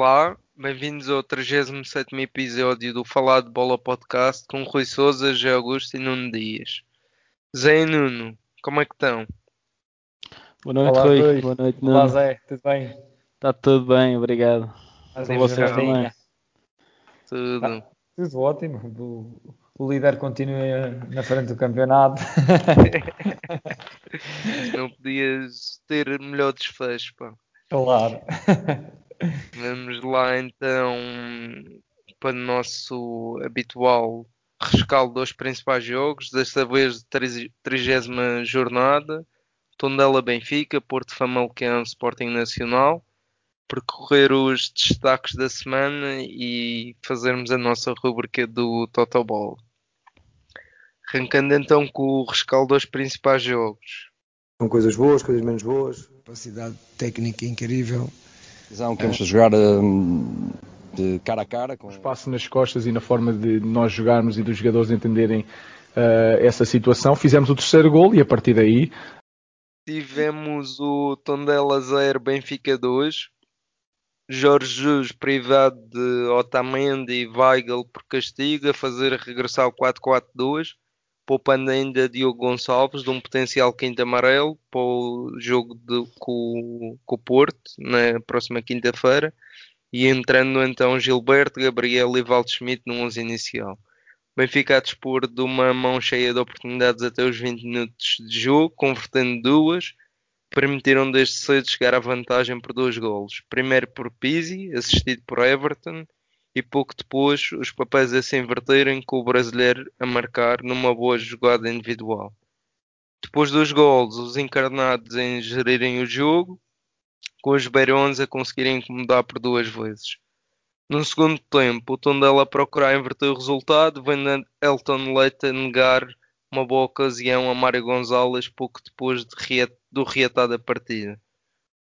Olá, bem-vindos ao 37 episódio do Falar de Bola Podcast com Rui Souza, José Augusto e Nuno Dias. Zé e Nuno, como é que estão? Boa noite, Olá, Rui. Rui. Boa noite, Nuno. Olá Zé, tudo bem? Está tudo bem, obrigado. Com vocês também. Tudo. Tudo ótimo. O, o líder continua na frente do campeonato. Não podias ter melhor desfecho, pá. claro. Vamos lá então para o nosso habitual rescaldo dos principais jogos, desta vez de 30 jornada, Tondela Benfica, Porto Famalicão Sporting Nacional, percorrer os destaques da semana e fazermos a nossa rubrica do Total Ball. Arrancando então com o rescaldo dos principais jogos. com coisas boas, coisas menos boas. Capacidade técnica incrível. Visão que temos a jogar hum, de cara a cara com espaço nas costas e na forma de nós jogarmos e dos jogadores entenderem eh, essa situação. Fizemos o terceiro gol e a partir daí Tivemos o Tondela 0, Benfica 2. Jorge Jesus privado de Otamendi e Weigl por castigo a fazer regressar o 4-4-2, poupando ainda Diogo Gonçalves de um potencial quinto amarelo para o jogo de- com, com o Porto na próxima quinta-feira e entrando então Gilberto, Gabriel e Waldschmidt no 11 inicial. Benfica a dispor de uma mão cheia de oportunidades até os 20 minutos de jogo, convertendo duas, permitiram desde cedo chegar à vantagem por dois golos. Primeiro por Pizzi, assistido por Everton, e pouco depois os papéis a se inverterem com o brasileiro a marcar numa boa jogada individual. Depois dos golos, os encarnados em gerirem o jogo, com os beirões a conseguirem incomodar por duas vezes. No segundo tempo, o Tondela a procurar inverter o resultado, vendo Elton Leite a negar uma boa ocasião a Mário Gonzalez pouco depois de do reatar da partida.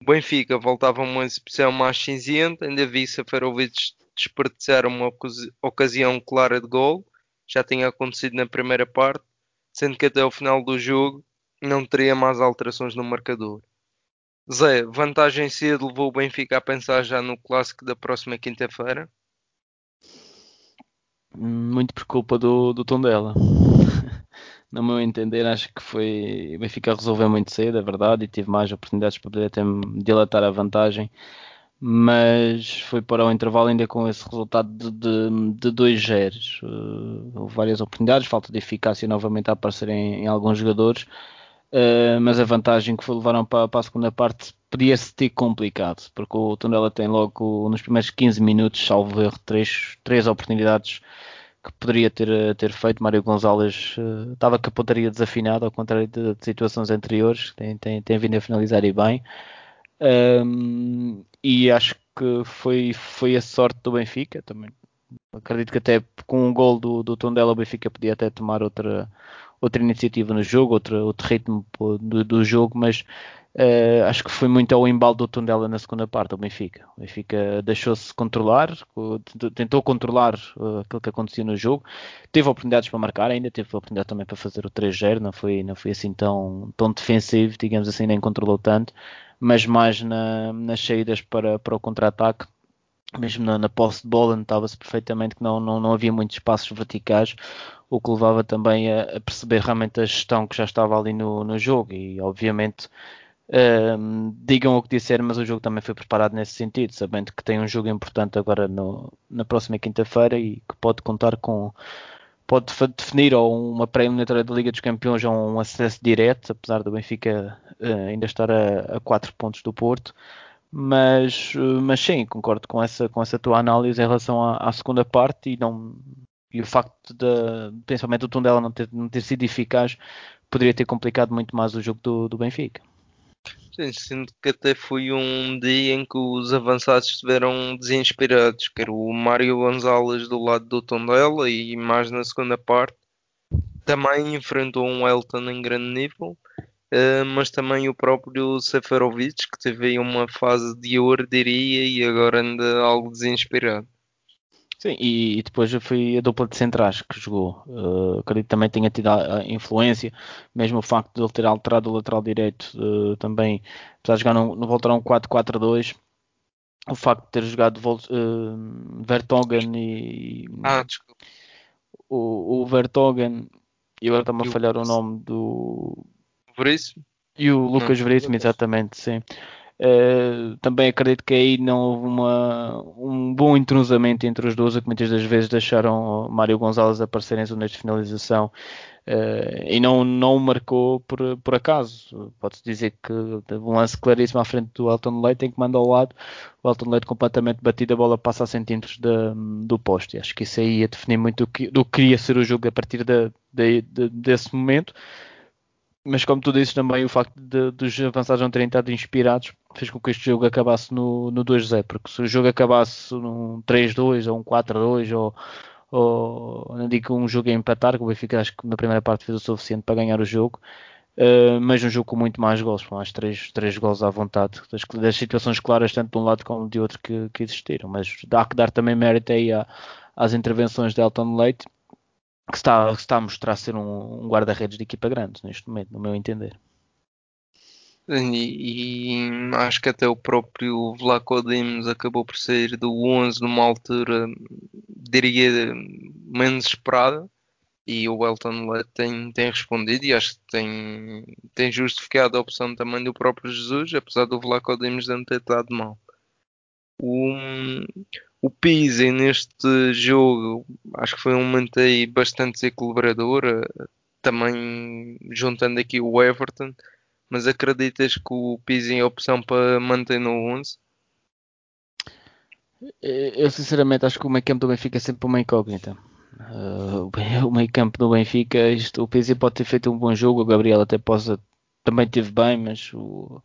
O Benfica voltava a uma exibição mais cinzenta, ainda vi Seferovic desperdiçar uma ocasi- ocasião clara de gol, já tinha acontecido na primeira parte, sendo que até ao final do jogo não teria mais alterações no marcador. Zé, vantagem cedo levou o Benfica a pensar já no clássico da próxima quinta-feira. Muito por culpa do, do Tondela. No meu entender, acho que foi. O Benfica resolveu muito cedo, é verdade, e tive mais oportunidades para poder até dilatar a vantagem, mas foi para o intervalo ainda com esse resultado de, de, de dois zeros. Uh, houve várias oportunidades, falta de eficácia novamente a aparecer em, em alguns jogadores, uh, mas a vantagem que foi levaram para, para a segunda parte podia-se ter complicado, porque o Tondela tem logo nos primeiros 15 minutos, salvo erro, três, três oportunidades que poderia ter, eh, ter feito. Mário Gonzalez eh, estava com a pontaria desafinada, ao contrário de, de situações anteriores, tem, tem, tem vindo a finalizar e bem. Um, e acho que foi, foi a sorte do Benfica também. Acredito que até com um gol do, do Tondela o Benfica podia até tomar outra, outra iniciativa no jogo, outra, outro ritmo do, do jogo, mas Uh, acho que foi muito ao embalo do Tondela na segunda parte, o Benfica. O Benfica deixou-se controlar, co- tentou- controlar uh, aquilo que acontecia no jogo. Teve oportunidades para marcar ainda, teve oportunidade também para fazer o 3-0, não foi, não foi assim tão, tão defensivo, digamos assim, nem controlou tanto, mas mais na- nas saídas para, para o contra-ataque. Mesmo na, na posse de bola, notava-se perfeitamente que não, não, não havia muitos passos verticais, o que levava também a, a perceber realmente a gestão que já estava ali no, no jogo. E obviamente um, digam o que disser, mas o jogo também foi preparado nesse sentido, sabendo que tem um jogo importante agora no- na próxima quinta-feira e que pode contar com pode definir ou uma pré-eliminatória da Liga dos Campeões ou um acesso direto, apesar do Benfica eh, ainda estar a, a 4 pontos do Porto. Mas, eh, mas sim, concordo com essa, com essa tua análise em relação à, à segunda parte e, não, e o facto de, principalmente o Tondela não ter, não ter sido eficaz, poderia ter complicado muito mais o jogo do, do Benfica. Sim, sinto que até foi um dia em que os avançados estiveram desinspirados, que era o Mário Gonzalez do lado do Tondela e mais na segunda parte. Também enfrentou um Elton em grande nível, eh, mas também o próprio Seferovic, que teve aí uma fase de ouro, diria, e agora anda algo desinspirado. Sim, e, e depois foi a dupla de centrais que jogou. Uh, acredito que também tenha tido a, a influência, mesmo o facto de ele ter alterado o lateral direito uh, também, apesar de jogar no, no voltar a um 4-4-2, o facto de ter jogado Vol uh, Vertonghen e ah, desculpa. O, o Vertonghen e agora está-me a falhar o nome do Veríssimo e o Lucas Veríssimo, exatamente, sim. Uh, também acredito que aí não houve uma, um bom entrosamento entre os dois, que muitas das vezes deixaram Mário Gonzalez aparecer em zonas de finalização uh, e não, não marcou por, por acaso. Pode-se dizer que um lance claríssimo à frente do Elton Leite em que manda ao lado, o Elton Leite completamente batido, a bola passa a centímetros de, do poste. Acho que isso aí ia definir muito do que, do que queria ser o jogo a partir de, de, de desse momento mas como tu dizes também, o facto de, dos avançados não terem estado inspirados fez com que este jogo acabasse no, no 2-0, porque se o jogo acabasse num 3-2 ou um 4-2 ou, ou não digo um jogo a empatar, que o Benfica acho que na primeira parte fez o suficiente para ganhar o jogo, uh, mas um jogo com muito mais gols, mais 3, 3 gols à vontade, das, das, situações claras tanto de um lado como de outro que, que existiram, mas há que dar também mérito aí à, às intervenções de Elton Leite, que está, que está a mostrar ser um, um guarda-redes de equipa grande neste momento, no meu entender. E, e, acho que até o próprio Vlaco Dimos acabou por sair do 11 numa altura, diria, menos esperada. E o Elton Lett tem, tem respondido e acho que tem, tem justificado a opção também do próprio Jesus, apesar do Vlaco Dimos não ter estado mal. O, o Pizzi neste jogo acho que foi um momento aí bastante desequilibrador, eh, também juntando aqui o Everton, mas acreditas que o Pizzi é opção para manter no 11? Eh, eu sinceramente acho que o meio campo do Benfica é sempre uma incógnita. Uh, o meio campo do Benfica, isto, o Pizzi pode ter feito um bom jogo, o Gabriel até possa também teve bem, mas o,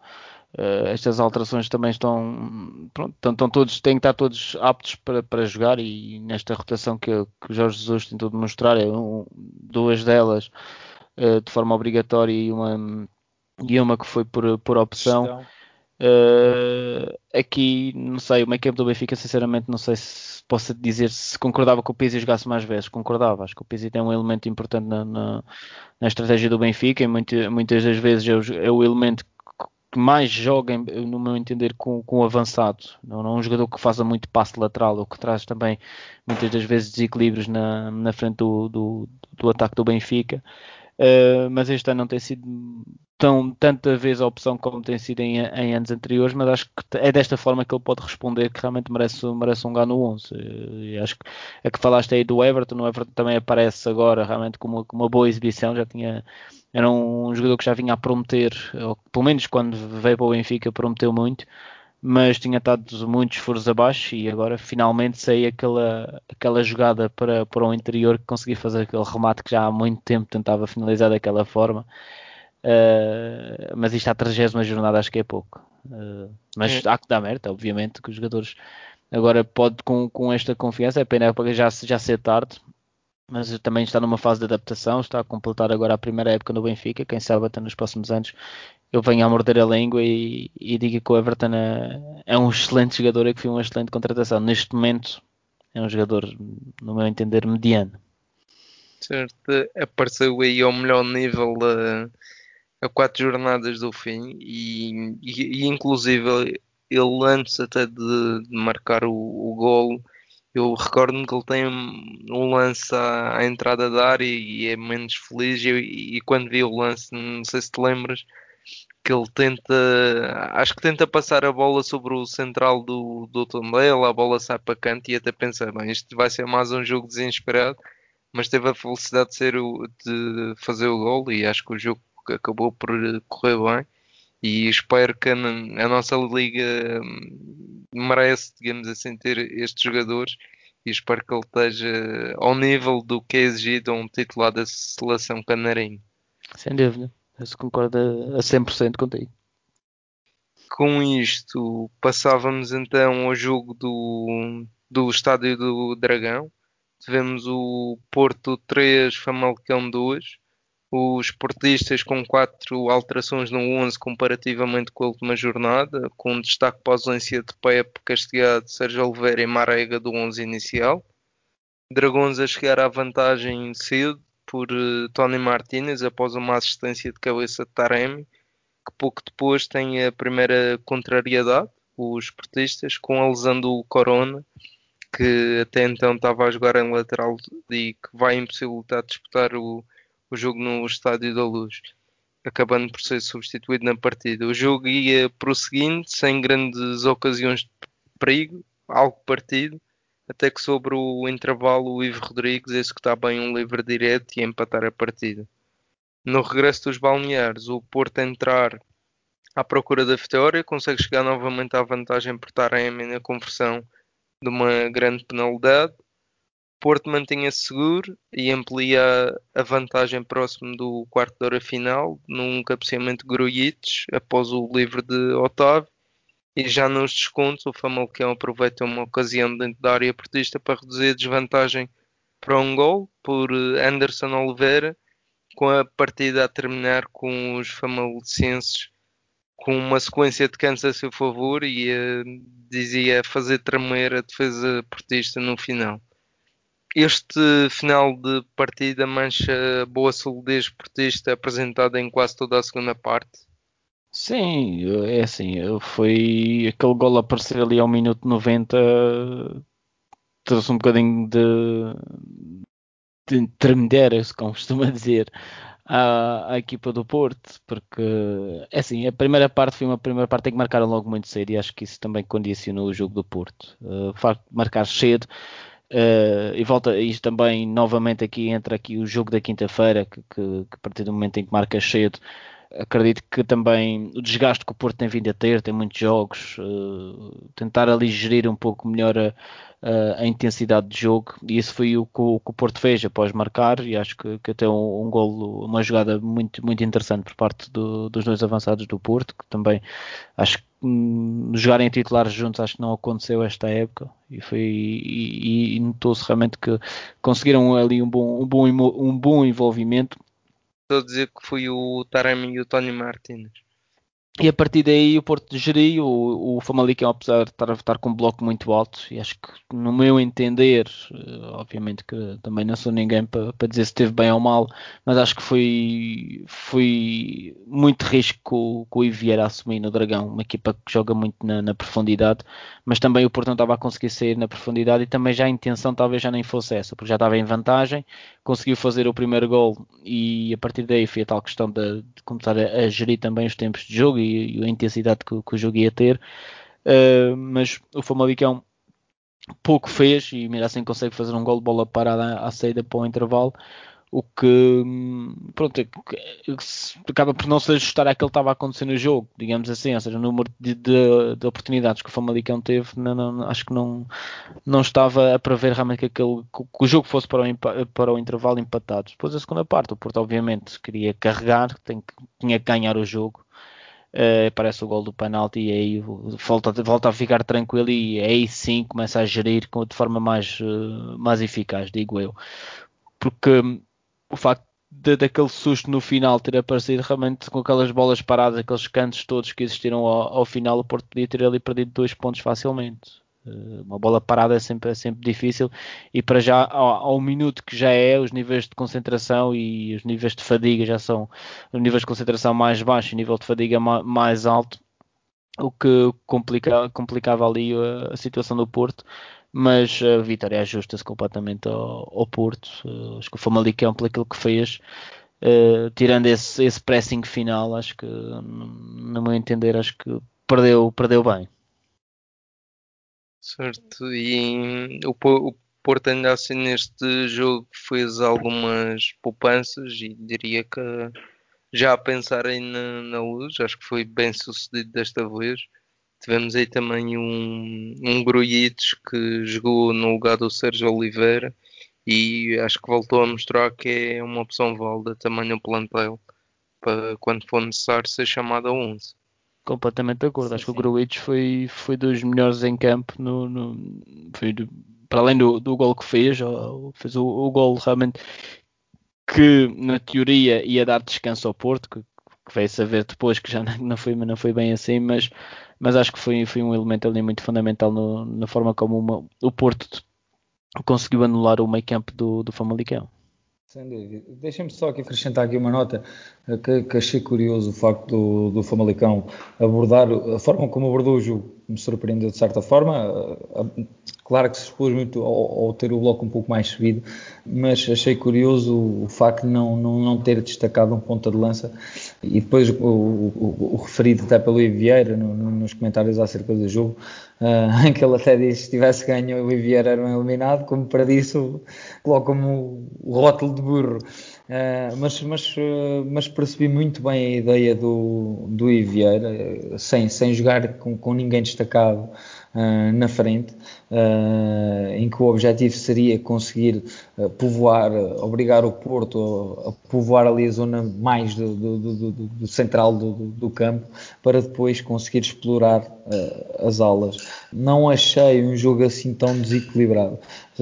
Uh, estas alterações também estão, pronto, estão, todos, têm que estar todos aptos para, para jogar e nesta rotação que, que o Jorge Jesus tentou demonstrar, é um, duas delas uh, de forma obrigatória e uma, e uma que foi por, por opção. Uh, aqui, não sei, o make-up do Benfica, sinceramente, não sei se posso dizer se concordava que o Pizzi jogasse mais vezes. Concordava, acho que o Pizzi tem um elemento importante na, na, na estratégia do Benfica e muito, muitas das vezes é o, é o elemento que mais joga, no meu entender, com, com o avançado. Não, não é um jogador que faça muito passe lateral, ou que traz também muitas das vezes desequilíbrios na, na frente do, do, do ataque do Benfica. Uh, mas este ano não tem sido tão tanta vez a opção como tem sido em, em, anos anteriores, mas acho que é desta forma que ele pode responder que realmente merece, merece um lugar no 11. E acho que é que falaste aí do Everton, o Everton também aparece agora realmente com uma, com uma boa exibição, já tinha era um jogador que já vinha a prometer, ou pelo menos quando veio para o Benfica prometeu muito, mas tinha estado muitos furos abaixo e agora finalmente saiu aquela, aquela jogada para, para o interior que consegui fazer aquele remate que já há muito tempo tentava finalizar daquela forma. Uh, mas isto à 30 jornada acho que é pouco. Uh, mas é. há que dar merda, obviamente, que os jogadores agora pode com, com esta confiança, é pena já, já ser tarde, mas também está numa fase de adaptação, está a completar agora a primeira época no Benfica, quem sabe até nos próximos anos eu venho a morder a língua e, e diga que o Everton é, é, um excelente jogador e que foi uma excelente contratação. Neste momento é um jogador, no meu entender, mediano. Certo, apareceu aí ao melhor nível a, a quatro jornadas do fim e, e, e inclusive ele antes até de, de marcar o, o golo eu recordo-me que ele tem um lance à, à entrada da área e, é menos feliz. E, e, quando vi o lance, não sei se te lembras, que ele tenta, acho que tenta passar a bola sobre o central do, do Tondela, a bola sai para canto e até pensa, bem, isto vai ser mais um jogo desesperado, mas teve a felicidade de, ser o, de fazer o gol e acho que o jogo acabou por correr bem e espero que a, a nossa liga hum, merece, digamos assim, ter estes jogadores e espero que ele esteja ao nível do que é exigido a um titular da seleção canarinho. Sem dúvida, eu concordo a 100% contigo. Com isto, passávamos então ao jogo do, do Estádio do Dragão. Tivemos o Porto 3, Famalicão 2 os portistas com quatro alterações no 11 comparativamente com a última jornada, com destaque para a ausência de Pepe, Castigado, Sérgio Oliveira e Marega do 11 inicial. Dragões a chegar à vantagem cedo por uh, Tony Martinez após uma assistência de cabeça de Taremi, que pouco depois tem a primeira contrariedade, os portistas com a lesão do Corona, que até então estava a jogar em lateral e que vai impossibilitar disputar o, o jogo no Estádio da Luz, acabando por ser substituído na partida. O jogo ia prosseguindo sem grandes ocasiões de perigo, algo partido, até que sobre o intervalo o Ivo Rodrigues executar bem um livre direto e empatar a partida. No regresso dos balneares, o Porto entrar à procura da vitória, consegue chegar novamente à vantagem por Taremi na conversão de uma grande penalidade. Porto mantinha-se seguro e amplia a vantagem próximo do quarto de hora final, num cabeceamento de Grujic, após o livre de Otávio. E já nos descontos, o Famalicão aproveita uma ocasião dentro da área portista para reduzir a desvantagem para um gol por Anderson Oliveira, com a partida a terminar com os famalicenses com uma sequência de cantos a seu favor e uh, dizia fazer tremer a defesa portista no final. Este final de partida mancha a boa solidez portista apresentada em quase toda a segunda parte. Sim, é assim, foi aquele gol aparecer ali ao minuto 90 trouxe um bocadinho de, de tremedeira, se como costuma dizer, à, à, equipa do Porto, porque é assim, a primeira parte foi uma primeira parte em que marcaram logo muito cedo e acho que isso também condicionou o jogo do Porto. Uh, o facto de marcar cedo uh, e volta isto também novamente aqui entra aqui o jogo da quinta-feira, que, que, que, a partir do momento em que marca cedo acredito que também o desgaste que o Porto tem vindo a ter, tem muitos jogos, uh, tentar ali gerir um pouco melhor a, a, intensidade de jogo, e isso foi o que o, que o Porto fez após marcar, e acho que, que até um, um golo, uma jogada muito, muito interessante por parte do, dos dois avançados do Porto, que também acho que hum, jogarem titulares juntos acho que não aconteceu esta época, e foi e, e notou-se realmente que conseguiram ali um bom, um bom, um bom envolvimento Estou a dizer que foi o Taremi e o Tony Martins. E a partir daí o Porto geriu, o, o Famalicão apesar de estar estar com um bloco muito alto, e acho que no meu entender, eh, obviamente que também não sou ninguém para, para dizer se esteve bem ou mal, mas acho que foi, foi muito risco com o Iviera assumir no Dragão, uma equipa que joga muito na, na, profundidade, mas também o Porto não estava a conseguir sair na profundidade e também já a intenção talvez já nem fosse essa, porque já estava em vantagem, conseguiu fazer o primeiro gol e a partir daí foi a tal questão de, de começar a, a gerir também os tempos de jogo e, e a intensidade que, que, o jogo ia ter. Uh, mas o Famalicão pouco fez e ainda assim consegue fazer um gol de bola parada à, saída para o intervalo o que pronto, é acaba por não se ajustar àquilo que estava a acontecer no jogo, digamos assim, ou seja, o número de, de, de oportunidades que o Famalicão teve, não, não, acho que não, não estava a prever realmente que, aquele, que o jogo fosse para o, para o intervalo empatado. Depois a segunda parte, o Porto obviamente queria carregar, tem, tinha que ganhar o jogo, Uh, aparece o gol do penalti e aí volta, volta a ficar tranquilo e aí sim começa a gerir de forma mais, uh, mais eficaz, digo eu. Porque um, o facto de, daquele susto no final ter aparecido realmente com aquelas bolas paradas, aqueles cantos todos que existiram ao, ao final, o Porto podia ter ali perdido dois pontos facilmente. Eh, uma bola parada é sempre, é sempre difícil. E para já ao, ao, minuto que já é os níveis de concentração e os níveis de fadiga já são os níveis de concentração mais baixos e o nível de fadiga mais alto o que complica, complicava ali a, a situação do Porto. Mas a vitória ajusta-se completamente ao, ao Porto. Uh, acho que o Famalicão por aquilo que fez uh, tirando esse, esse pressing final acho que no meu entender acho que perdeu, perdeu bem Certo, e o, o Porto ainda assim neste jogo fez algumas poupanças e diria que já a pensar aí na, na luz, acho que foi bem sucedido desta vez. Tivemos aí também um, um Grujic que jogou no lugar do Sérgio Oliveira e acho que voltou a mostrar que é uma opção válida também no plantel para quando for necessário ser chamado a 11 completamente de acordo. Sim, Acho sim. que o Gruitch foi, foi dos melhores em campo, no, no foi do, para além do, do gol que fez, fez o, o gol realmente que na teoria ia dar descanso ao Porto, que, que veio saber depois que já não foi, não foi bem assim, mas, mas acho que foi, foi um elemento ali muito fundamental no, na forma como uma, o Porto conseguiu anular o meio campo do, do Famalicão. Sem dúvida. Deixem-me só aqui acrescentar aqui uma nota que, que achei curioso o facto do, do Famalicão abordar a forma como abordou o jogo. Me surpreendeu de certa forma. Claro que se expôs muito ao, ao, ter o bloco um pouco mais subido, mas achei curioso o facto de não, não, não ter destacado um ponta de lança. E depois o, o, o referido até pelo Vieira no, no, nos comentários acerca do jogo, uh, em que ele até disse que se tivesse ganho o Vieira era um eliminado, como para disso coloca-me o rótulo de burro. Uh, mas, mas, uh, mas, percebi muito bem a ideia do, do Ivieira, sem, sem jogar com, com ninguém destacado uh, na frente, em que o objetivo seria conseguir povoar, obrigar o Porto a, povoar ali a zona mais do, do, do, do central do, campo, para depois conseguir explorar as alas. Não achei um jogo assim tão desequilibrado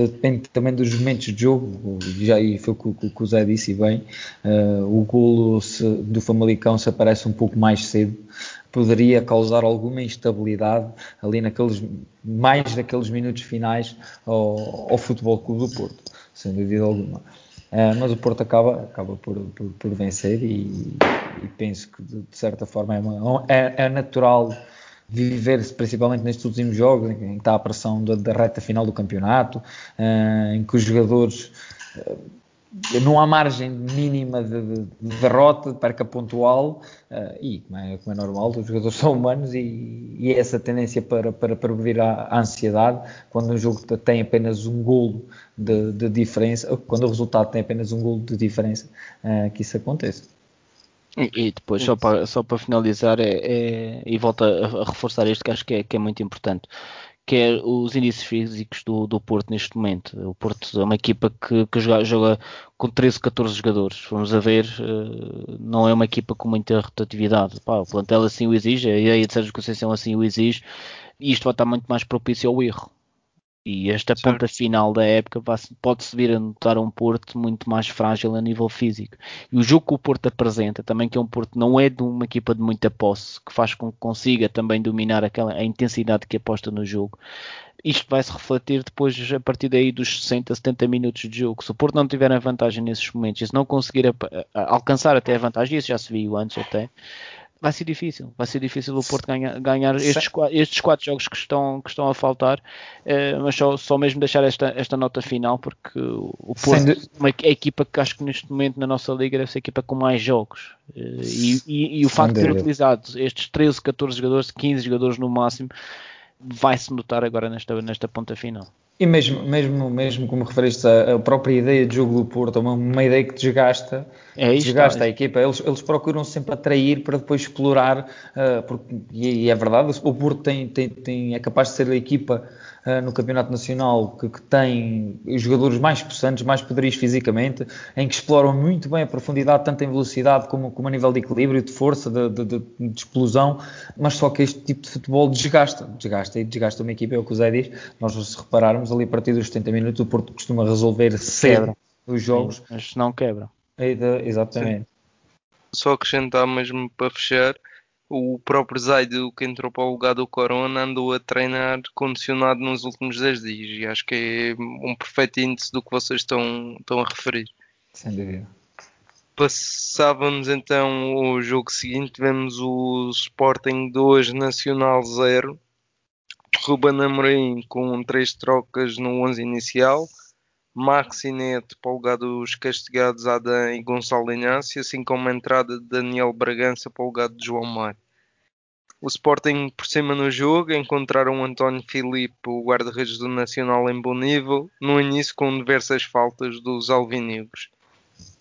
depende também dos momentos de jogo, já foi o que o Zé disse bem, uh, o golo se, do Famalicão se aparece um pouco mais cedo, poderia causar alguma instabilidade ali naqueles, mais naqueles minutos finais ao, ao Futebol Clube do Porto, sem dúvida alguma. Uh, mas o Porto acaba, acaba por, por, por vencer e, e, penso que de, de certa forma é, uma, é, é natural viver-se principalmente nestes últimos jogos, em que está a pressão da, da reta final do campeonato, uh, em que os jogadores uh, não há margem mínima de, de, de derrota, de perca pontual, uh, e como é, como é, normal, os jogadores são humanos e, e é essa tendência para, para prevenir a, a, ansiedade, quando o jogo tem apenas um golo de, de diferença, quando o resultado tem apenas um golo de diferença, que isso aconteça. E, depois, só para, só para finalizar, é, é, e volto a, a, reforçar isto que acho que é, que é muito importante, que é os índices físicos do, do Porto neste momento. O Porto é uma equipa que, que joga, joga com 13, 14 jogadores. Vamos a ver, uh, não é uma equipa com muita rotatividade. Pá, o plantel assim o exige, a ideia de Sérgio Conceição assim o exige, e isto vai estar muito mais propício ao erro. E esta certo. ponta final da época pode-se vir a notar um Porto muito mais frágil a nível físico. E o jogo que o Porto apresenta, também que é um Porto não é de uma equipa de muita posse, que faz com que consiga também dominar aquela, a intensidade que aposta no jogo. Isto vai se refletir depois a partir daí dos 60, 70 minutos de jogo. Se o Porto não tiver a vantagem nesses momentos, e se não conseguir a, a, alcançar até a vantagem, isso já se viu antes até, vai ser difícil. Vai ser difícil o Porto ganhar, ganhar estes, estes quatro jogos que estão, que estão a faltar, uh, mas só, só mesmo deixar esta, esta nota final, porque o Porto é uma, a equipa que acho que neste momento na nossa liga deve ser a equipa com mais jogos. Uh, e, e, e, o facto de ter utilizado estes 13, 14 jogadores, 15 jogadores no máximo, vai-se notar agora nesta, nesta ponta final. E mesmo, mesmo, mesmo como referiste a, a própria ideia de jogo do Porto, uma, uma ideia que desgasta, é isto, desgasta é. a equipa. Eles, eles procuram sempre atrair para depois explorar, uh, porque, e, e, é verdade, o Porto tem, tem, tem, é capaz de ser a equipa uh, no Campeonato Nacional que, que, tem jogadores mais possantes, mais poderidos fisicamente, em que exploram muito bem a profundidade, tanto em velocidade como, como a nível de equilíbrio, de força, de, de, de, de, explosão, mas só que este tipo de futebol desgasta, desgasta e desgasta uma equipa, é o que o Zé diz, nós se repararmos ali a partir dos 70 minutos o Porto costuma resolver cedo os jogos. Sim, mas não quebra. Exatamente. Sim. Só acrescentar mesmo para fechar, o próprio Zaidu que entrou para o lugar do Corona andou a treinar condicionado nos últimos 10 dias e acho que é um perfeito índice do que vocês estão, estão a referir. Sem dúvida. Passávamos então o jogo seguinte, tivemos o Sporting 2 Nacional 0. Ruben Amorim com 3 trocas no 11 inicial. Maxi Neto para o lugar dos castigados Adam e Gonçalo Inácio, assim como a entrada de Daniel Bragança para o lugar de João Mar. O Sporting por cima no jogo encontraram António Filipe, o guarda-redes do Nacional em bom nível, no início com diversas faltas dos alvinegros.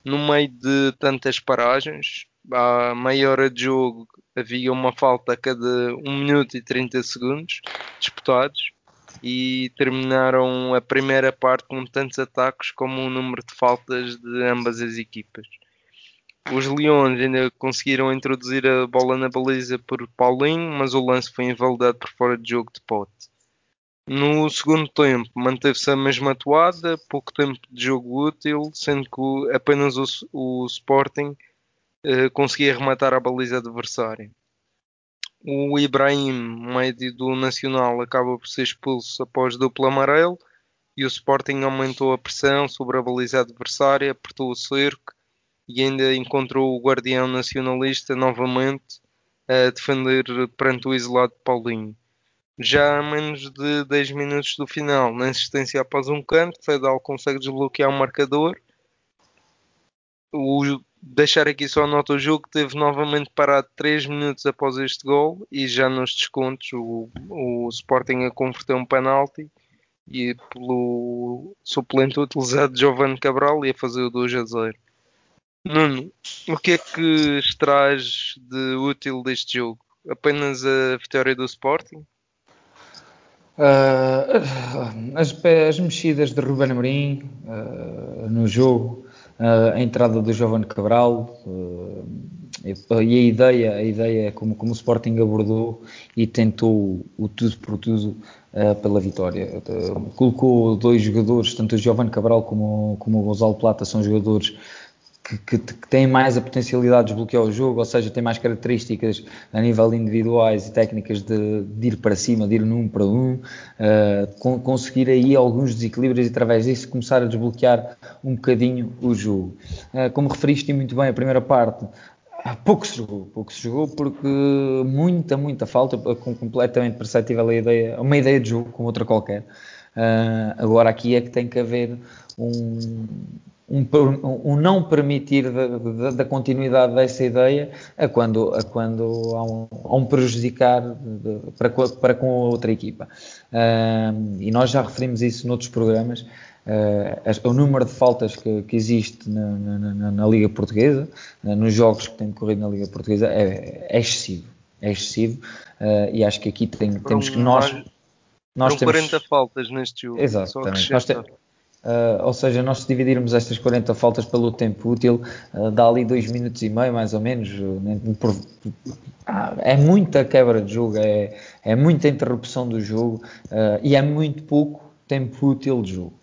No meio de tantas paragens, à meia hora de jogo havia uma falta a cada 1 minuto e 30 segundos disputados e terminaram a primeira parte com tantos ataques como o número de faltas de ambas as equipas. Os Leões ainda conseguiram introduzir a bola na baliza por Paulinho, mas o lance foi invalidado por fora de jogo de pote. No segundo tempo, manteve-se a mesma atuada, pouco tempo de jogo útil, sendo que apenas o, o Sporting eh, conseguia rematar a baliza adversária. O Ibrahim, médio do Nacional, acaba por ser expulso após duplo amarelo e o Sporting aumentou a pressão sobre a baliza adversária, apertou o cerco e ainda encontrou o guardião nacionalista novamente a defender perante o isolado Paulinho. já a menos de 10 minutos do final, na assistência após um canto, Fedal consegue desbloquear o marcador. O, deixar aqui só nota: o jogo teve novamente parado 3 minutos após este gol e já nos descontos o, o Sporting a converter um penalti e pelo suplente utilizado Giovanni Cabral ia fazer o 2 a 0. Nuno, o que é que extrais de útil deste jogo? Apenas a vitória do Sporting? Uh, as, as, mexidas de Ruben Amorim uh, no jogo, uh, a entrada do Giovanni Cabral e a ideia, a ideia como, como o Sporting abordou e tentou o tudo por tudo pela vitória. colocou dois jogadores, tanto o Giovanni Cabral como, como o Gonzalo Plata, são jogadores que, que, que têm mais a potencialidade de desbloquear o jogo, ou seja, têm mais características a nível individuais e técnicas de, de ir para cima, de ir num para um, uh, conseguir aí alguns desequilíbrios e através disso começar a desbloquear um bocadinho o jogo. Uh, como referiste muito bem a primeira parte, Pouco se jogou, pouco se jogou porque muita, muita falta, completamente perceptível a ideia, uma ideia de jogo como outra qualquer. Uh, agora aqui é que tem que haver um, um, um, não permitir da, da, da, continuidade dessa ideia a quando, a quando há, um, há um prejudicar de, para, para com a outra equipa. Uh, e nós já referimos isso noutros programas. Uh, o número de faltas que, que existe na, na, na, Liga Portuguesa, uh, nos jogos que têm decorrido na Liga Portuguesa, é, é excessivo. É excessivo uh, e acho que aqui tem, temos que nós. Nós temos 40 faltas neste jogo. Nós, te, Uh, ou seja, nós dividirmos estas 40 faltas pelo tempo útil, uh, dá ali 2 minutos e meio, mais ou menos. Uh, por, ah, é muita quebra de jogo, é, é muita interrupção do jogo e é muito pouco tempo útil de jogo.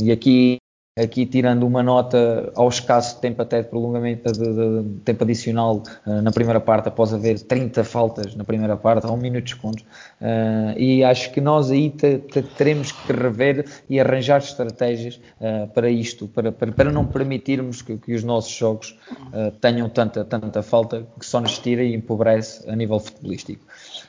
e aqui aqui tirando uma nota ao escasso tempo até de prolongamento de, de, tempo adicional uh, na primeira parte, após haver 30 faltas na primeira parte, a um minuto de descontos, uh, e acho que nós aí teremos que rever e arranjar estratégias uh, para isto, para, para, para, não permitirmos que, que os nossos jogos tenham tanta, tanta falta que só nos tira e empobrece a nível futebolístico.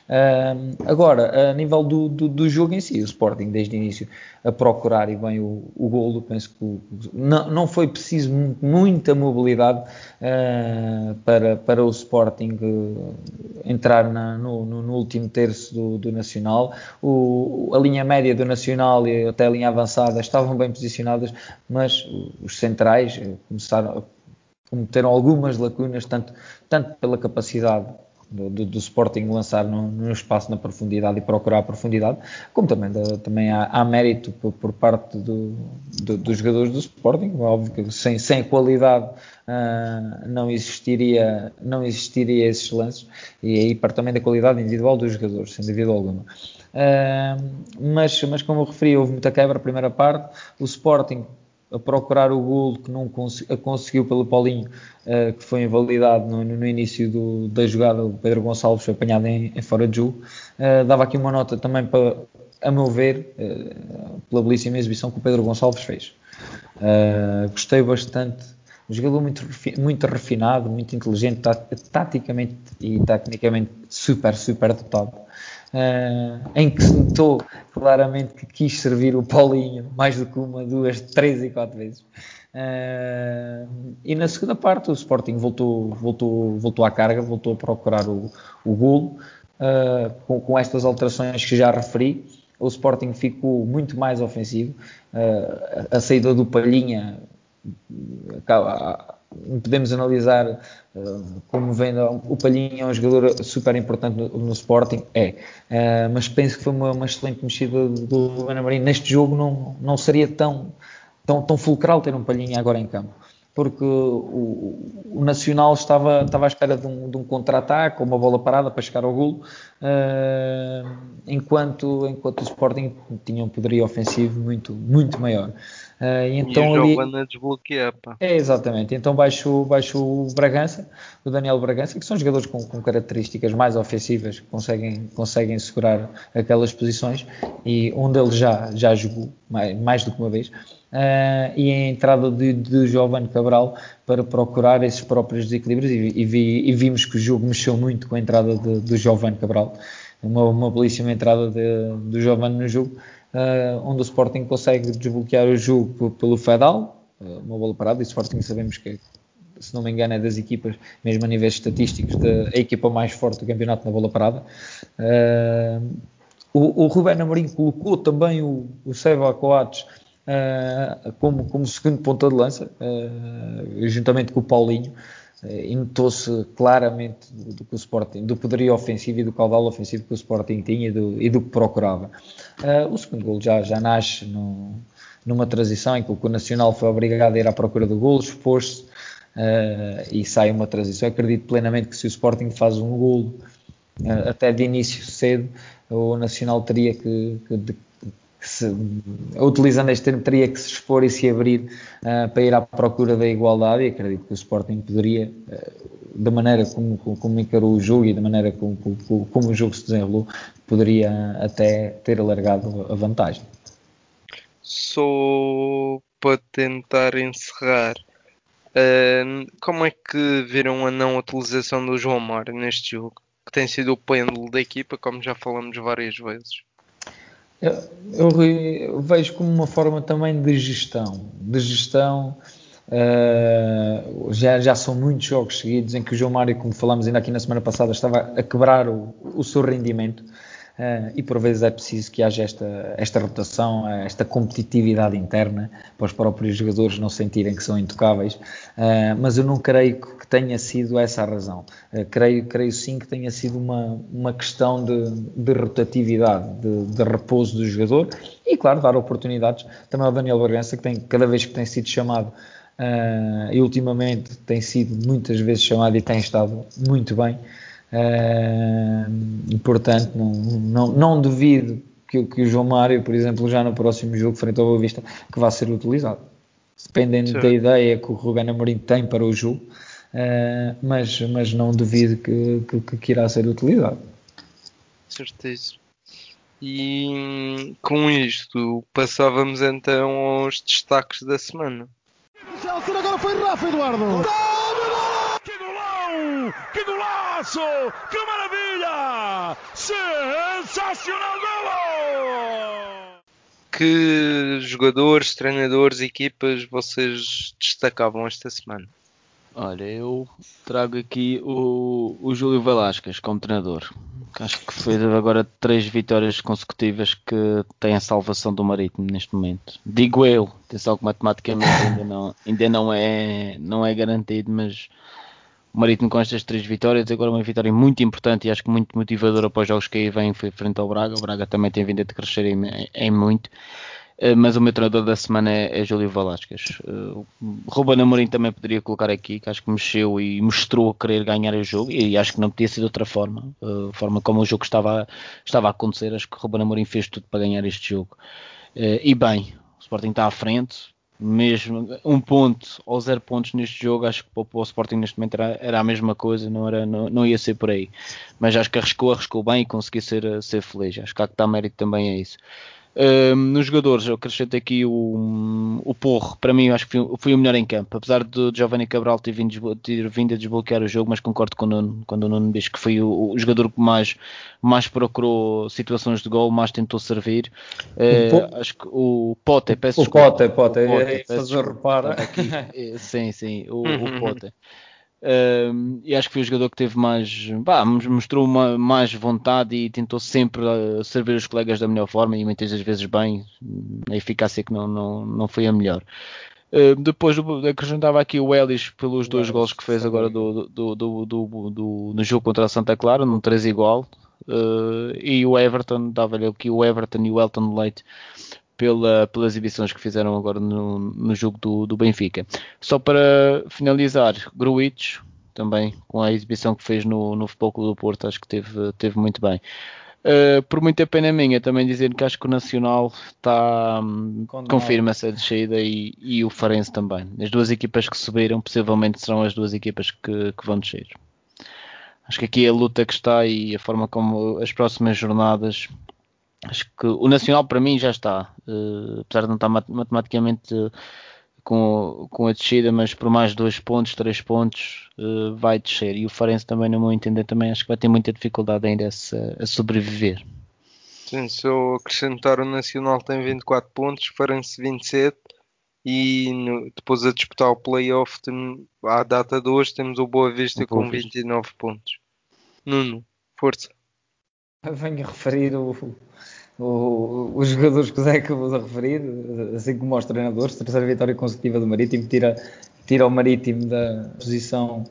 Uh, agora, a nível do, do, do, jogo em si, o Sporting desde o início a procurar e bem o, o golo, penso que o, não, não foi preciso muita mobilidade uh, para, para o Sporting uh, entrar na, no, no, último terço do, do Nacional. O, a linha média do Nacional e até a linha avançada estavam bem posicionadas, mas os centrais eh, começaram cometeram algumas lacunas, tanto, tanto pela capacidade do, do, do, Sporting lançar no, no, espaço na profundidade e procurar a profundidade, como também, da, também há, há, mérito por, por parte do, dos jogadores do Sporting, óbvio que sem, sem qualidade uh, não, existiria, não existiria esses lances, e aí parte também da qualidade individual dos jogadores, sem dúvida alguma. Uh, mas, mas como eu referi, houve muita quebra a primeira parte, o Sporting a procurar o golo que não cons conseguiu pelo Paulinho, uh, que foi invalidado no, no início do, da jogada. O Pedro Gonçalves foi apanhado em, em fora de jogo. Uh, dava aqui uma nota também para, a meu ver, uh, pela belíssima exibição que o Pedro Gonçalves fez. gostei bastante. Um jogador muito, muito refinado, muito inteligente, taticamente e tecnicamente super, super dotado uh, em que se notou claramente que quis servir o Paulinho mais do que uma, duas, três e quatro vezes. Uh, e na segunda parte o Sporting voltou, voltou, voltou à carga, voltou a procurar o, o golo, uh, com, com, estas alterações que já referi. O Sporting ficou muito mais ofensivo. Uh, a saída do Palhinha podemos analisar uh, como vendo o Palhinha é um jogador super importante no, Sporting, é, uh, mas penso que foi uma, uma excelente mexida do Ruben Amorim. Neste jogo não, não seria tão, tão, tão fulcral ter um Palhinha agora em campo, porque o, o Nacional estava, estava à espera de um, de um contra-ataque, uma bola parada para chegar ao golo, uh, enquanto, enquanto o Sporting tinha um poderio ofensivo muito, muito maior. Uh, então e o Giovanna ali... desbloqueia, pá. É, exatamente. Então baixo, baixo o Bragança, o Daniel Bragança, que são jogadores com, com características mais ofensivas, que conseguem, conseguem segurar aquelas posições, e um deles já, já jogou mais, mais do que uma vez. Uh, e a entrada de, de Giovanni Cabral para procurar esses próprios desequilíbrios e, e, vi, e, vimos que o jogo mexeu muito com a entrada de, de Giovanni Cabral uma, uma belíssima entrada de, do Giovanni no jogo uh, onde o Sporting consegue desbloquear o jogo pelo Fedal, uh, uma bola parada, e o Sporting sabemos que, se não me engano, é das equipas, mesmo a níveis estatísticos, da, a equipa mais forte do campeonato na bola parada. Uh, o, o Rubén Amorim colocou também o, o Seba Coates como, como segundo ponta de lança, juntamente com o Paulinho. Eh, notou-se claramente do, que o Sporting, do poderio ofensivo e do caudal ofensivo que o Sporting tinha e do, e do que procurava. Uh, o segundo gol já, já nasce no, numa transição em que o Nacional foi obrigado a ir à procura do gol, expôs-se uh, e sai uma transição. Eu acredito plenamente que se o Sporting faz um gol uh, até de início cedo, o Nacional teria que, que, se, utilizando este termo, teria que se expor e se abrir uh, para ir à procura da igualdade e acredito que o Sporting poderia, uh, da maneira como, como, encarou o jogo e da maneira como, como, como, o jogo se desenrolou, poderia até ter alargado a vantagem. Só para tentar encerrar, uh, como é que viram a não utilização do João Mário neste jogo? Que tem sido o pêndulo da equipa, como já falamos várias vezes. Eu, eu, vejo como uma forma também de gestão. De gestão, uh, já, já são muitos jogos seguidos em que o João Mário, como falamos ainda aqui na semana passada, estava a quebrar o, o seu rendimento. Uh, e por vezes é preciso que haja esta, esta rotação, esta competitividade interna para os próprios jogadores não sentirem que são intocáveis, uh, mas eu não creio que tenha sido essa a razão. Uh, creio, creio sim que tenha sido uma, uma questão de, de rotatividade, de, de, repouso do jogador e, claro, dar oportunidades também ao Daniel Bargança, que tem, cada vez que tem sido chamado e ultimamente tem sido muitas vezes chamado e tem estado muito bem. Uh, portanto, não, não, não duvido que, que, o João Mário, por exemplo, já no próximo jogo, frente ao Boa Vista, que vá ser utilizado. Dependendo Sim. da ideia que o Rubén Amorim tem para o jogo, uh, mas, mas não duvido que, que, que irá ser utilizado. Certeza. E com isto passávamos então aos destaques da semana. Agora foi Rafa Eduardo. Que golão! Que golão! Golaço! Que maravilha! Sensacional golo! Que jogadores, treinadores, equipas vocês destacavam esta semana? Olha, eu trago aqui o, o Júlio Velasquez como treinador. Acho que fez agora três vitórias consecutivas que tem a salvação do Marítimo neste momento. Digo eu, atenção que matematicamente ainda não, ainda não, é, não é garantido, mas o Marítimo com estas três vitórias, agora uma vitória muito importante e acho que muito motivadora para os jogos que aí vêm frente ao Braga. O Braga também tem vindo a crescer em, em muito. Uh, mas o meu treinador da semana é, é Júlio Velasquez. Uh, Ruben Amorim também poderia colocar aqui, que acho que mexeu e mostrou querer ganhar o jogo e acho que não podia ser de outra forma. Uh, forma como o jogo estava, estava a acontecer, acho que o Ruben Amorim fez tudo para ganhar este jogo. E bem, o Sporting está à frente, mesmo um ponto ou zero pontos neste jogo, acho que para o Sporting neste momento era, era a mesma coisa, não, era, não, não ia ser por aí. Mas acho que arriscou, arriscou bem e conseguiu ser, ser feliz. Acho que há que dar mérito também a isso. Um, nos jogadores, eu acrescento aqui o, o Porro, para mim acho que foi, foi, o melhor em campo, apesar de Giovanni Cabral ter vindo, ter vindo, a desbloquear o jogo, mas concordo com o Nuno, quando o Nuno diz que foi o, o jogador que mais, mais procurou situações de gol, mais tentou servir. Uh, acho que o Pote, peço o desculpa. Pote, Pote, o Pote, fazer repara. Aqui. Eh, sim, sim, o, o Pote. Uh, e acho que foi o jogador que teve mais, pá, mostrou uma, mais vontade e tentou sempre uh, servir os colegas da melhor forma e muitas das vezes bem, a eficácia que não, não, não foi a melhor. Uh, depois acrescentava aqui o Ellis pelos dois gols que fez agora do, do, do, do, do no jogo contra a Santa Clara, num 3 igual. Uh, e o Everton, dava-lhe aqui o Everton e o Elton Leite pela, pelas exibições que fizeram agora no, no jogo do, do Benfica. Só para finalizar, Gruitch, também com a exibição que fez no, no Futebol Clube do Porto, acho que teve, teve muito bem. Uh, por muita pena minha, também dizer que acho que o Nacional está um, confirma-se a descida e, e, o Farense também. As duas equipas que subiram possivelmente serão as duas equipas que, que, vão descer. Acho que aqui a luta que está e a forma como as próximas jornadas. Acho que o Nacional para mim já está, uh, apesar de não estar matematicamente uh, com, com a descida, mas por mais dois pontos, três pontos, uh, vai descer. E o Farense também, no meu entender, também acho que vai ter muita dificuldade ainda a, a sobreviver. Sim, se eu acrescentar o Nacional tem 24 pontos, Farense 27 e no, depois a disputar o playoff à data de hoje temos o Boa Vista o com 29 pontos. Nuno, força. Venho referir o, o, os jogadores que o Zé acabou de referir, assim como os treinadores, terceira vitória consecutiva do Marítimo, tira, tira o Marítimo da posição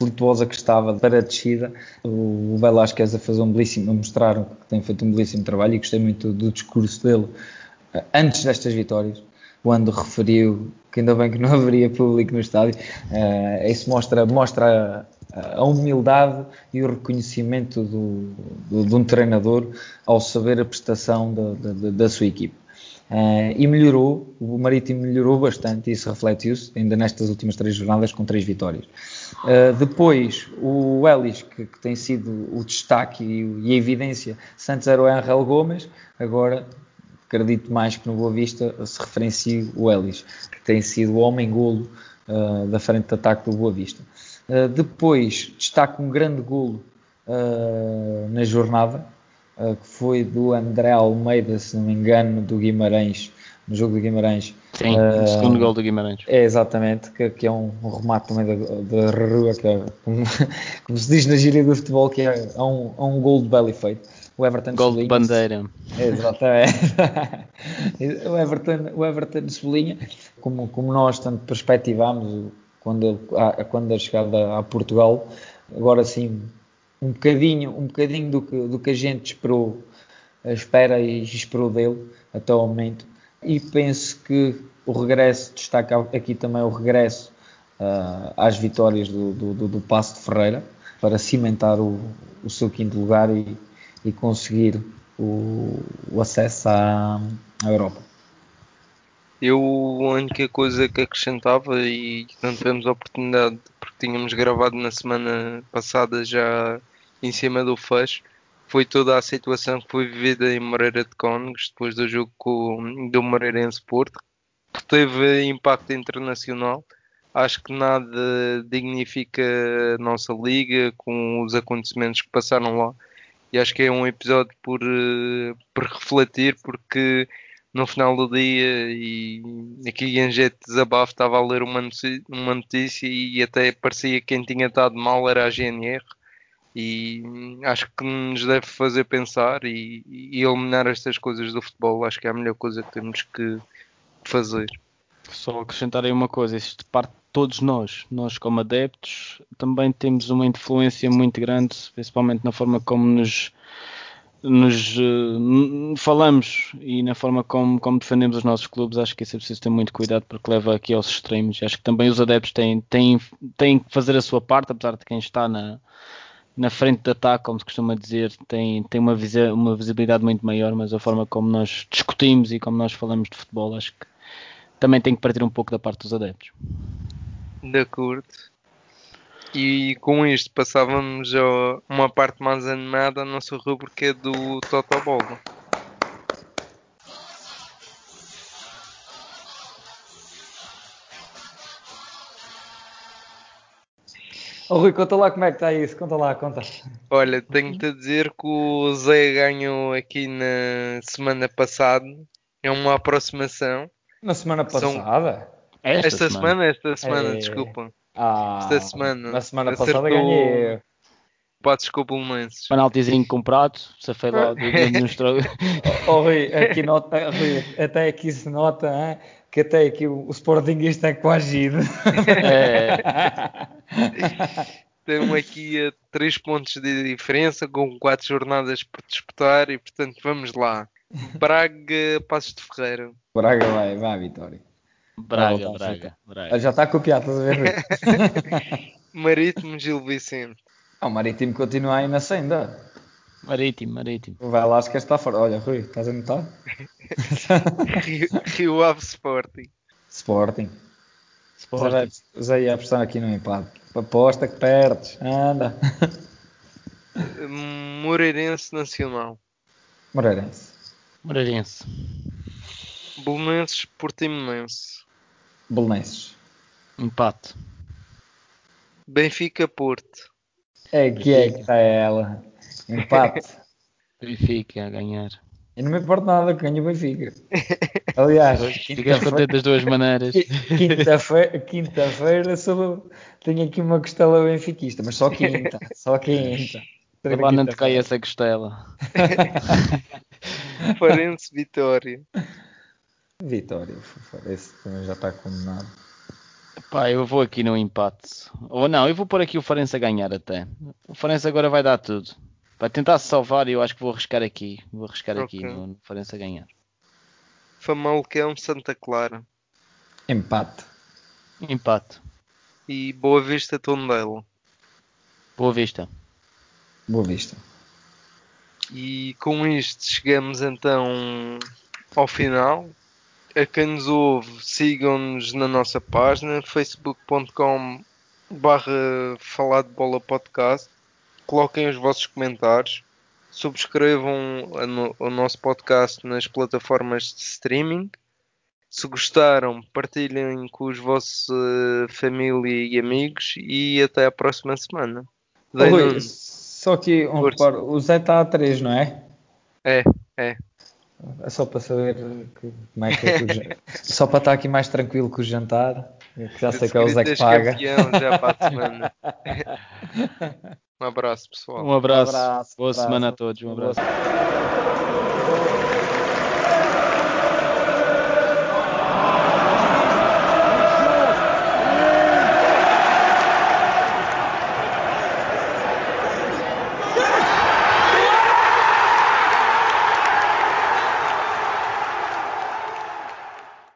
virtuosa que estava para a descida. O Velasquez a fazer um belíssimo, a mostrar que tem feito um belíssimo trabalho e gostei muito do discurso dele eh, antes destas vitórias, quando referiu que ainda bem que não haveria público no estádio. Uh, isso mostra, mostra a humildade e o reconhecimento do, do, de um treinador ao saber a prestação da, da, da sua equipe. Uh, e melhorou, o Marítimo melhorou bastante, e isso reflete-se ainda nestas últimas três jornadas com três vitórias. Uh, depois, o Ellis, que, que, tem sido o destaque e, e, a evidência, Santos era o Angel Gomes, agora acredito mais que no Boa Vista se referencie o Ellis, que tem sido o homem-golo uh, da frente de ataque do Boa Vista. Uh, depois destaco um grande golo uh, na jornada, uh, que foi do André Almeida, se não me engano, do Guimarães, no jogo do Guimarães. Sim, o segundo gol do Guimarães. É, exatamente, que, que é um, um, remate também da, da rua, que é, como, como, se diz na gíria do futebol, que é, é um, é um gol de belly feito. O Everton Gol de bandeira. Exatamente. o, Everton, o Everton sublinha, como, como nós tanto perspectivámos quando, a, quando a chegada a Portugal. Agora sim, um bocadinho, um bocadinho do que, do que a gente esperou, espera e esperou dele até o momento. E penso que o regresso, destaca aqui também o regresso uh, às vitórias do, do, do, do Passo de Ferreira para cimentar o, o seu quinto lugar e, e conseguir o, o acesso à, à Europa. Eu a única coisa que acrescentava e não tivemos oportunidade porque tínhamos gravado na semana passada já em cima do fecho foi toda a situação que foi vivida em Moreira de Cónegos depois do jogo com, do Moreirense Porto que teve impacto internacional. Acho que nada dignifica a nossa liga com os acontecimentos que passaram lá. E acho que é um episódio por, eh, por refletir porque no final do dia e aqui em jeito de desabafo estava a ler uma notícia, uma notícia e até parecia que quem tinha estado mal era a GNR e acho que nos deve fazer pensar e, e eliminar estas coisas do futebol acho que é a melhor coisa que temos que fazer. Só acrescentar uma coisa, isto parte de todos nós, nós como adeptos também temos uma influência muito grande, principalmente na forma como nos nos uh, falamos e na forma como, como, defendemos os nossos clubes, acho que isso é preciso ter muito cuidado porque leva aqui aos extremos. Acho que também os adeptos têm, têm, têm que fazer a sua parte, apesar de quem está na, na frente de ataque, como se costuma dizer, tem, tem uma, visi uma visibilidade muito maior, mas a forma como nós discutimos e como nós falamos de futebol, acho que também tem que partir um pouco da parte dos adeptos. De acordo. E com isto passávamos a uma parte mais animada, a nossa rubrica do Totobola. Oh, Rui, conta lá como é que está isso, conta lá, conta. Olha, tenho-te a dizer que o Zé ganhou aqui na semana passada, é uma aproximação. Na semana passada? São... Esta, esta semana? semana? esta semana, é... desculpa. Ah, Esta semana. Na semana acertou... passada ganhei. Patos Copulenses. Penaltizinho comprado, safei lá do, do, oh, Rui, aqui nota, Rui, até aqui se nota hein, que até aqui o, o Sportingista é coagido. É. Temos aqui a 3 pontos de diferença, com 4 jornadas por disputar e portanto vamos lá. Braga, Passos de Ferreira. Braga vai, vai, Vitória. Braga, Braga, Braga. Já está copiado, estás a ver? Marítimo Gil Vicente. Ah, o Marítimo continua aí na senda. Marítimo, marítimo. Vai lá, se quer estar fora. Olha, Rui, estás a notar? Rio, Rio Ave Sporting. Sporting. Sporting. Já ia apostar aqui no empate. Aposta que perdes. Anda. Moreirense Nacional. Moreirense. Moreirense. Belenenses Portimonense. Belenenses. Empate. Benfica Porto. É que é que está ela. Empate. Benfica a ganhar. E não me importa nada que ganhe o Benfica. Aliás, Ficas contente das duas maneiras. quinta-feira, quinta-feira sou- tenho aqui uma costela benfiquista, mas só quinta. Só quinta. Lá não te cai essa costela. Farense Vitória. Vitória, esse também já está condenado. Pá, eu vou aqui no empate. Ou não, eu vou pôr aqui o Farense a ganhar até. O Farense agora vai dar tudo. Vai tentar se salvar e eu acho que vou arriscar aqui. Vou arriscar aqui Ok. no, no Farense a ganhar. Famalicão Santa Clara. Empate. Empate. E Boa Vista Tondela. Boa vista. Boa vista. E com isto chegamos então ao final. A quem nos ouve, sigam-nos na nossa página facebook.com barra falar de bola podcast. Coloquem os vossos comentários. Subscrevam o nosso podcast nas plataformas de streaming. Se gostaram, partilhem com os vossos eh, família e amigos e até à próxima semana. Dei Rui, Nuno. só que um reparo, o Zé está a 3, não é? É, é. É só para saber que- como é que é que Só para estar aqui mais tranquilo com o jantar. que Já sei que é o Zé que paga. campeão já para a semana. um abraço, pessoal. Um abraço. abraço, Boa abraço. semana a todos. Um abraço.